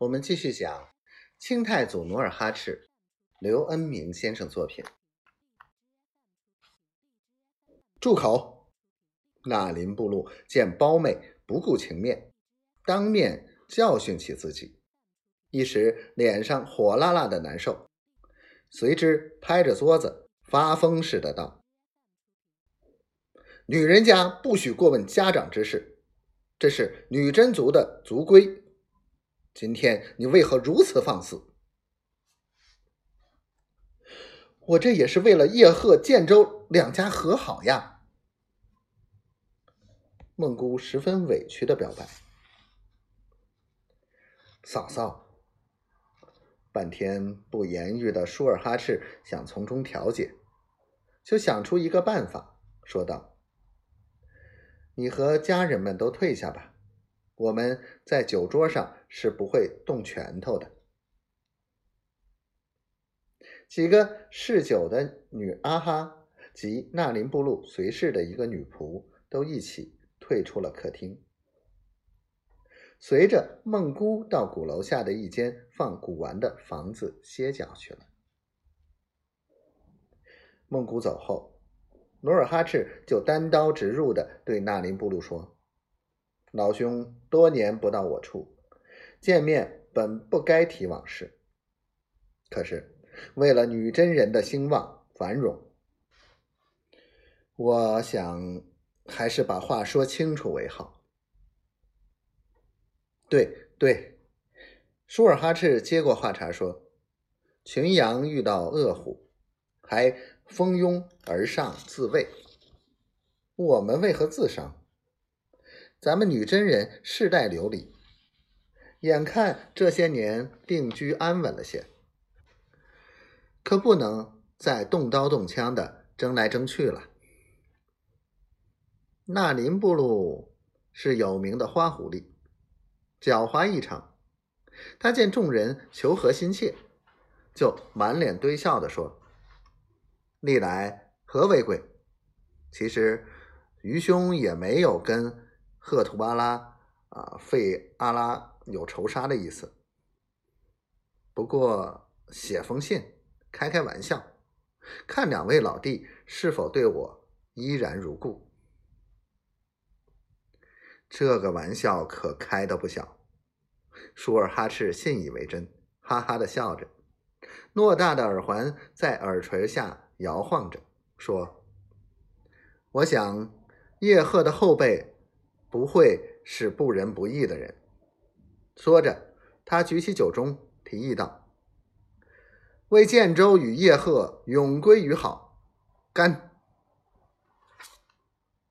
我们继续讲清太祖努尔哈赤，刘恩明先生作品。住口！纳林布禄见胞妹不顾情面，当面教训起自己，一时脸上火辣辣的难受，随之拍着桌子发疯似的道：“女人家不许过问家长之事，这是女真族的族规。”今天你为何如此放肆？我这也是为了叶赫、建州两家和好呀。孟姑十分委屈的表白。嫂嫂，半天不言语的舒尔哈赤想从中调解，就想出一个办法，说道：“你和家人们都退下吧。”我们在酒桌上是不会动拳头的。几个嗜酒的女阿哈及纳林布禄随侍的一个女仆都一起退出了客厅，随着孟姑到鼓楼下的一间放古玩的房子歇脚去了。孟姑走后，努尔哈赤就单刀直入的对纳林布禄说。老兄多年不到我处，见面本不该提往事。可是为了女真人的兴旺繁荣，我想还是把话说清楚为好。对对，舒尔哈赤接过话茬说：“群羊遇到恶虎，还蜂拥而上自卫，我们为何自伤？”咱们女真人世代流离，眼看这些年定居安稳了些，可不能再动刀动枪的争来争去了。那林布禄是有名的花狐狸，狡猾异常。他见众人求和心切，就满脸堆笑的说：“历来和为贵。其实愚兄也没有跟。”赫图阿拉啊，费阿拉有仇杀的意思。不过写封信，开开玩笑，看两位老弟是否对我依然如故。这个玩笑可开的不小。舒尔哈赤信以为真，哈哈的笑着，偌大的耳环在耳垂下摇晃着，说：“我想叶赫的后辈。”不会是不仁不义的人。说着，他举起酒盅，提议道：“为建州与叶赫永归于好，干！”